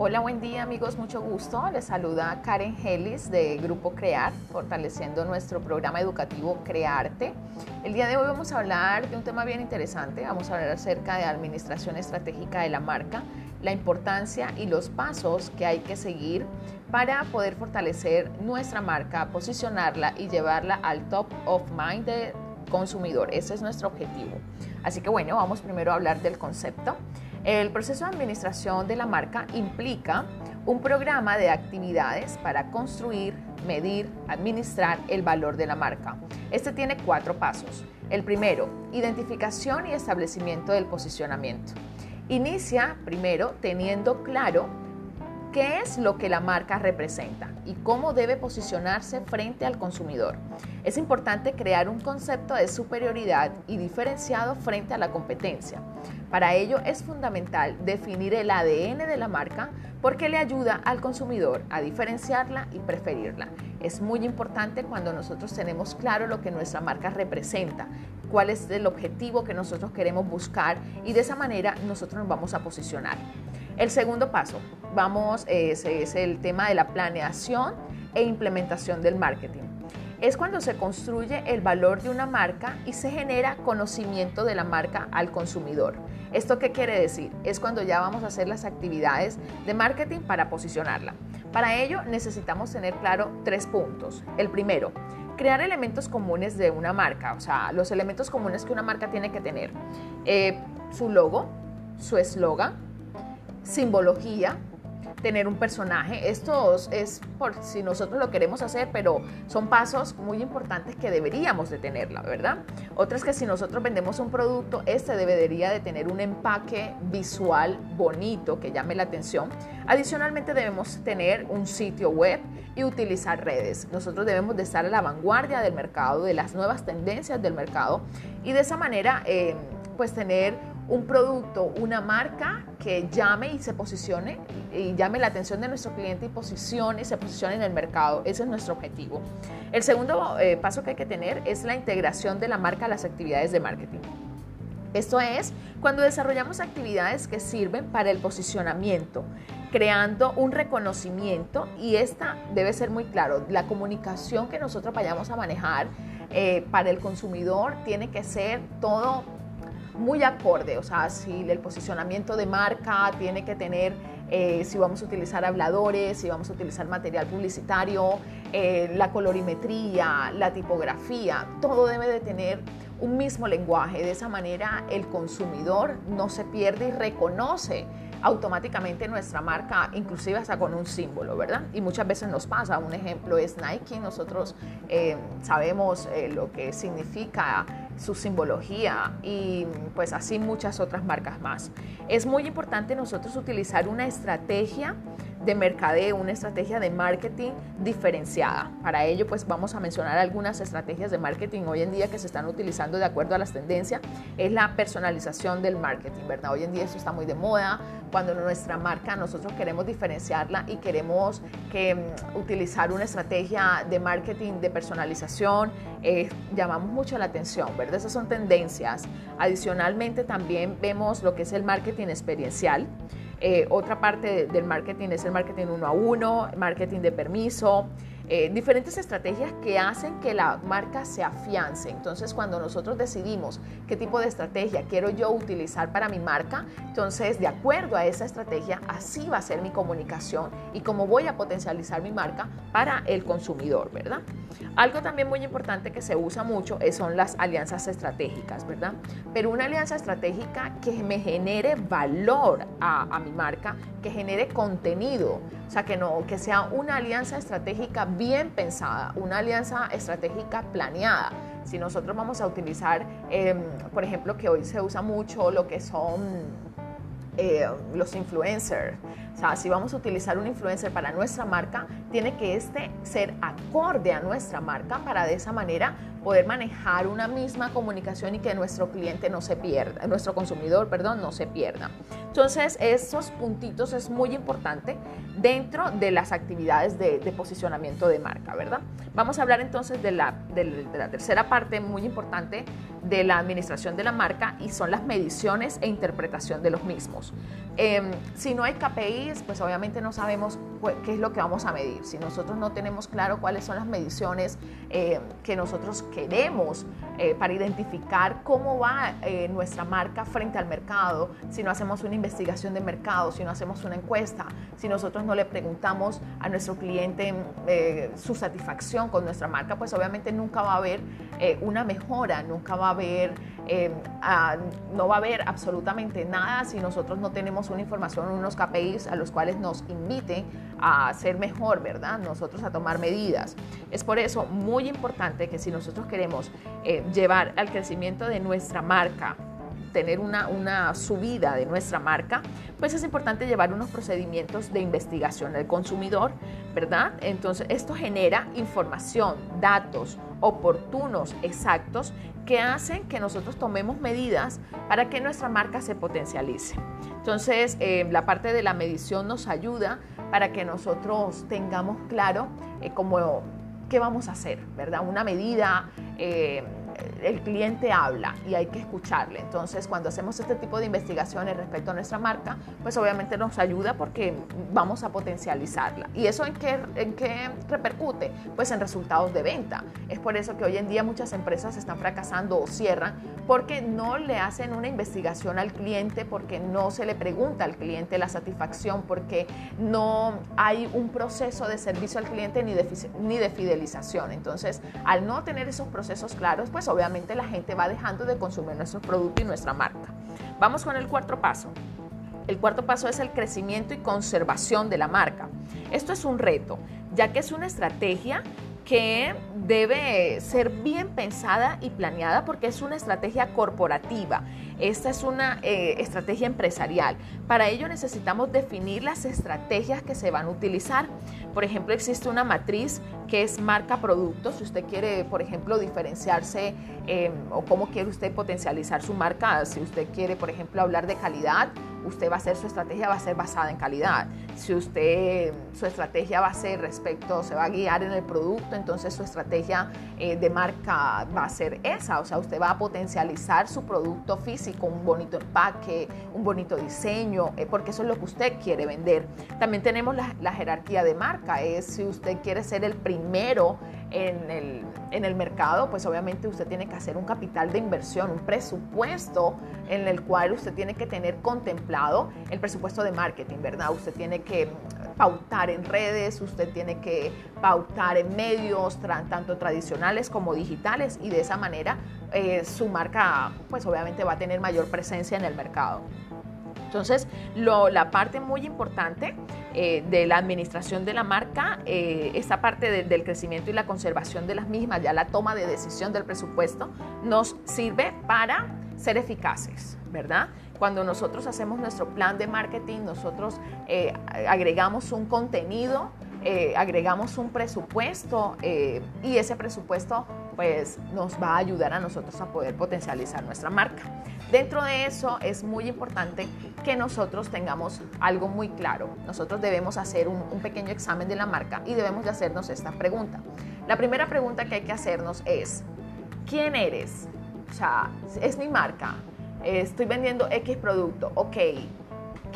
Hola, buen día amigos, mucho gusto. Les saluda Karen Hellis de Grupo Crear, fortaleciendo nuestro programa educativo Crearte. El día de hoy vamos a hablar de un tema bien interesante, vamos a hablar acerca de administración estratégica de la marca, la importancia y los pasos que hay que seguir para poder fortalecer nuestra marca, posicionarla y llevarla al top of mind de consumidor. Ese es nuestro objetivo. Así que bueno, vamos primero a hablar del concepto. El proceso de administración de la marca implica un programa de actividades para construir, medir, administrar el valor de la marca. Este tiene cuatro pasos. El primero, identificación y establecimiento del posicionamiento. Inicia primero teniendo claro qué es lo que la marca representa y cómo debe posicionarse frente al consumidor. Es importante crear un concepto de superioridad y diferenciado frente a la competencia. Para ello es fundamental definir el ADN de la marca porque le ayuda al consumidor a diferenciarla y preferirla. Es muy importante cuando nosotros tenemos claro lo que nuestra marca representa, cuál es el objetivo que nosotros queremos buscar y de esa manera nosotros nos vamos a posicionar. El segundo paso, vamos, es, es el tema de la planeación e implementación del marketing es cuando se construye el valor de una marca y se genera conocimiento de la marca al consumidor. ¿Esto qué quiere decir? Es cuando ya vamos a hacer las actividades de marketing para posicionarla. Para ello necesitamos tener claro tres puntos. El primero, crear elementos comunes de una marca, o sea, los elementos comunes que una marca tiene que tener. Eh, su logo, su eslogan, simbología, tener un personaje. Esto es por si nosotros lo queremos hacer, pero son pasos muy importantes que deberíamos de tenerla, ¿verdad? Otras que si nosotros vendemos un producto, este debería de tener un empaque visual bonito que llame la atención. Adicionalmente debemos tener un sitio web y utilizar redes. Nosotros debemos de estar a la vanguardia del mercado, de las nuevas tendencias del mercado y de esa manera eh, pues tener un producto, una marca que llame y se posicione y llame la atención de nuestro cliente y posicione se posicione en el mercado. Ese es nuestro objetivo. El segundo eh, paso que hay que tener es la integración de la marca a las actividades de marketing. Esto es cuando desarrollamos actividades que sirven para el posicionamiento, creando un reconocimiento y esta debe ser muy claro, la comunicación que nosotros vayamos a manejar eh, para el consumidor tiene que ser todo muy acorde, o sea, si el posicionamiento de marca tiene que tener, eh, si vamos a utilizar habladores, si vamos a utilizar material publicitario, eh, la colorimetría, la tipografía, todo debe de tener un mismo lenguaje. De esa manera el consumidor no se pierde y reconoce automáticamente nuestra marca, inclusive hasta con un símbolo, ¿verdad? Y muchas veces nos pasa, un ejemplo es Nike, nosotros eh, sabemos lo que significa su simbología y pues así muchas otras marcas más. Es muy importante nosotros utilizar una estrategia de mercadeo, una estrategia de marketing diferenciada. Para ello, pues vamos a mencionar algunas estrategias de marketing hoy en día que se están utilizando de acuerdo a las tendencias. Es la personalización del marketing, ¿verdad? Hoy en día eso está muy de moda. Cuando nuestra marca nosotros queremos diferenciarla y queremos que, mm, utilizar una estrategia de marketing de personalización, eh, llamamos mucho la atención, ¿verdad? Esas son tendencias. Adicionalmente también vemos lo que es el marketing experiencial. Eh, otra parte del marketing es el marketing uno a uno, marketing de permiso, eh, diferentes estrategias que hacen que la marca se afiance. Entonces, cuando nosotros decidimos qué tipo de estrategia quiero yo utilizar para mi marca, entonces, de acuerdo a esa estrategia, así va a ser mi comunicación y cómo voy a potencializar mi marca para el consumidor, ¿verdad? Algo también muy importante que se usa mucho son las alianzas estratégicas, ¿verdad? Pero una alianza estratégica que me genere valor a, a mi marca, que genere contenido, o sea, que, no, que sea una alianza estratégica bien pensada, una alianza estratégica planeada. Si nosotros vamos a utilizar, em, por ejemplo, que hoy se usa mucho lo que son eh, los influencers. O sea, si vamos a utilizar un influencer para nuestra marca, tiene que este ser acorde a nuestra marca para de esa manera poder manejar una misma comunicación y que nuestro cliente no se pierda, nuestro consumidor, perdón, no se pierda. Entonces, esos puntitos es muy importante dentro de las actividades de, posicionamiento de marca, ¿verdad? Vamos a hablar entonces de la, de la tercera parte muy importante de la administración de la marca y son las mediciones e interpretación de los mismos. Em, si no hay KPIs, pues obviamente no sabemos qué es lo que vamos a medir. Si nosotros no tenemos claro cuáles son las mediciones em, que nosotros queremos eh, para identificar cómo va eh, nuestra marca frente al mercado, si no hacemos una investigación de mercado, si no hacemos una encuesta, si nosotros no le preguntamos a nuestro cliente eh, su satisfacción con nuestra marca, pues obviamente nunca va a haber una mejora, nunca va a haber, em, no va a haber absolutamente nada si nosotros no tenemos una información, unos KPIs a los cuales nos inviten a ser mejor, ¿verdad? Nosotros a tomar medidas. Es por eso muy importante que si nosotros queremos eh, llevar al crecimiento de nuestra marca, tener una, una, subida de nuestra marca, pues es importante llevar unos procedimientos de investigación del consumidor, ¿verdad? Entonces, esto genera información, datos oportunos, exactos, que hacen que nosotros tomemos medidas para que nuestra marca se potencialice. Entonces, eh, la parte de la medición nos ayuda para que nosotros tengamos claro eh, cómo, qué vamos a hacer, ¿verdad? Una medida eh, el cliente habla y hay que escucharle. Entonces, cuando hacemos este tipo de investigaciones respecto a nuestra marca, pues obviamente nos ayuda porque vamos a potencializarla. ¿Y eso en qué, en qué repercute? Pues en resultados de venta. Es por eso que hoy en día muchas empresas están fracasando o cierran porque no le hacen una investigación al cliente, porque no se le pregunta al cliente la satisfacción, porque no hay un proceso de servicio al cliente ni de, fidelización. Entonces, al no tener esos procesos claros, pues obviamente la gente va dejando de consumir nuestro producto y nuestra marca. Vamos con el cuarto paso. El cuarto paso es el crecimiento y conservación de la marca. Esto es un reto, ya que es una estrategia que debe ser bien pensada y planeada porque es una estrategia corporativa. Esta es una eh, estrategia empresarial. Para ello necesitamos definir las estrategias que se van a utilizar. Por ejemplo, existe una matriz que es marca producto. Si usted quiere, por ejemplo, diferenciarse em, o cómo quiere usted potencializar su marca, si usted quiere, por ejemplo, hablar de calidad, usted va a ser, su estrategia va a ser basada en calidad. Si usted, su estrategia va a ser respecto, se va a guiar en el producto, entonces su estrategia eh, de marca va a ser esa. O sea, usted va a potencializar su producto físico, un bonito empaque, un bonito diseño, eh, porque eso es lo que usted quiere vender. También tenemos la, la jerarquía de marca, es si usted quiere ser el primero en el, en el mercado, pues obviamente usted tiene que hacer un capital de inversión, un presupuesto en el cual usted tiene que tener contemplado el presupuesto de marketing, ¿verdad? Usted tiene que pautar en redes, usted tiene que pautar en medios tanto tradicionales como digitales y de esa manera eh, su marca pues obviamente va a tener mayor presencia en el mercado. Entonces, la parte muy importante eh, de la administración de la marca, eh, esta parte del crecimiento y la conservación de las mismas, ya la toma de decisión del presupuesto, nos sirve para ser eficaces, ¿verdad? Cuando nosotros hacemos nuestro plan de marketing, nosotros eh, agregamos un contenido, agregamos un presupuesto y ese presupuesto pues nos va a ayudar a nosotros a poder potencializar nuestra marca. Dentro de eso es muy importante que nosotros tengamos algo muy claro. Nosotros debemos hacer un, pequeño examen de la marca y debemos de hacernos esta pregunta. La primera pregunta que hay que hacernos es, ¿quién eres? O sea, es mi marca. Estoy vendiendo X producto. Ok,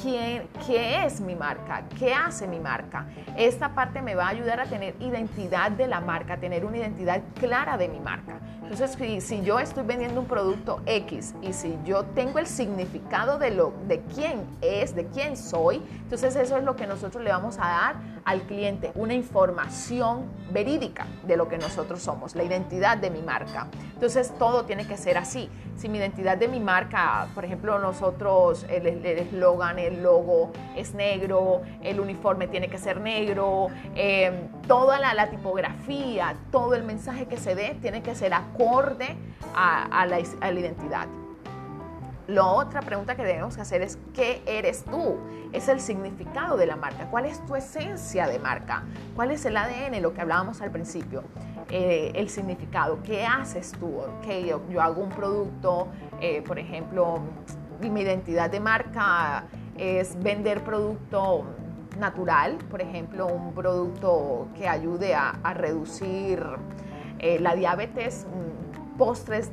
¿Quién, ¿Qué es mi marca? ¿Qué hace mi marca? Esta parte me va a ayudar a tener identidad de la marca, tener una identidad clara de mi marca. Entonces, si, si, yo estoy vendiendo un producto X y si yo tengo el significado de, lo, de quién es, de quién soy, entonces eso es lo que nosotros le vamos a dar al cliente, una información verídica de lo que nosotros somos, la identidad de mi marca. Entonces, todo tiene que ser así. Si mi identidad de mi marca, por ejemplo, nosotros, el eslogan, el, logo es negro, el uniforme tiene que ser negro, eh, toda la, la tipografía, todo el mensaje que se dé tiene que ser acorde acorde a, la, identidad. La otra pregunta que debemos hacer es, ¿qué eres tú? Es el significado de la marca. ¿Cuál es tu esencia de marca? ¿Cuál es el ADN, lo que hablábamos al principio? Eh, el significado. ¿Qué haces tú? que yo, hago un producto, eh, por ejemplo, mi identidad de marca es vender producto natural, por ejemplo, un producto que ayude a, a reducir eh, la diabetes, mm, postres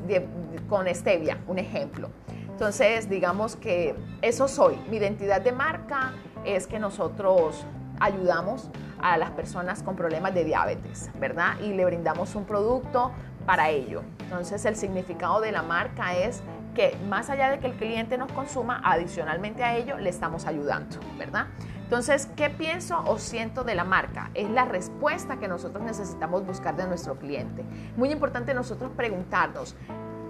con stevia, un ejemplo. Entonces, digamos que eso soy. Mi identidad de marca es que nosotros ayudamos a las personas con problemas de diabetes, ¿verdad? Y le brindamos un producto para ello. Entonces, el significado de la marca es que más allá de que el cliente nos consuma, adicionalmente a ello le estamos ayudando, ¿verdad? Entonces, ¿qué pienso o siento de la marca? Es la respuesta que nosotros necesitamos buscar de nuestro cliente. Muy importante nosotros preguntarnos,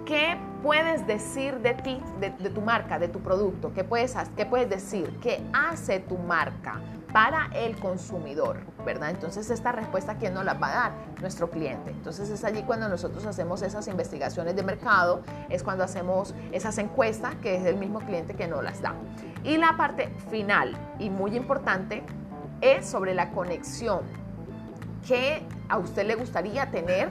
¿qué puedes decir de ti, de, tu marca, de tu producto? ¿Qué puedes, ¿Qué puedes decir? ¿Qué hace tu marca? para el consumidor, ¿verdad? Entonces esta respuesta, ¿quién nos la va a dar? Nuestro cliente. Entonces es allí cuando nosotros hacemos esas investigaciones de mercado, es cuando hacemos esas encuestas, que es el mismo cliente que nos las da. Y la parte final y muy importante es sobre la conexión que a usted le gustaría tener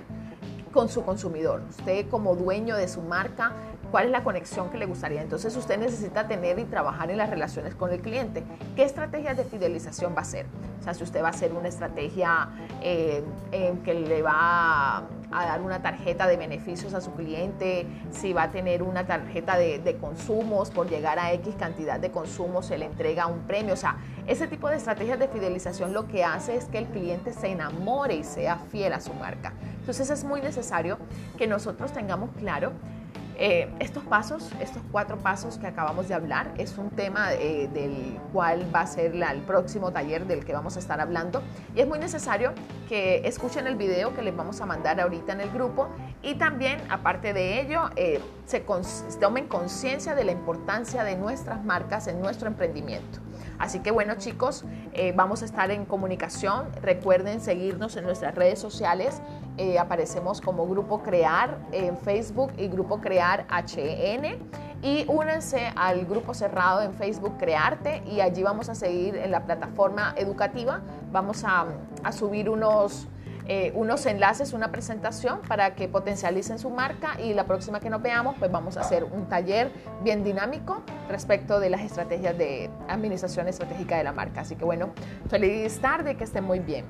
con su consumidor. Usted como dueño de su marca cuál es la conexión que le gustaría. Entonces usted necesita tener y trabajar en las relaciones con el cliente. ¿Qué estrategias de fidelización va a hacer? O sea, si usted va a hacer una estrategia eh, en que le va a dar una tarjeta de beneficios a su cliente, si va a tener una tarjeta de, de consumos, por llegar a X cantidad de consumos se le entrega un premio. O sea, ese tipo de estrategias de fidelización lo que hace es que el cliente se enamore y sea fiel a su marca. Entonces es muy necesario que nosotros tengamos claro eh, estos pasos, estos cuatro pasos que acabamos de hablar, es un tema eh, del cual va a ser el próximo taller del que vamos a estar hablando. Y es muy necesario que escuchen el video que les vamos a mandar ahorita en el grupo y también, aparte de ello, eh, se tomen conciencia de la importancia de nuestras marcas en nuestro emprendimiento. Así que bueno chicos, vamos a estar en comunicación. Recuerden seguirnos en nuestras redes sociales. Eh, aparecemos como Grupo Crear en Facebook y Grupo Crear HN. Y únanse al grupo cerrado en Facebook Crearte y allí vamos a seguir en la plataforma educativa. Vamos a subir unos eh, unos enlaces, una presentación para que potencialicen su marca y la próxima que nos veamos pues vamos a hacer un taller bien dinámico respecto de las estrategias de administración estratégica de la marca. Así que bueno, feliz tarde, que estén muy bien.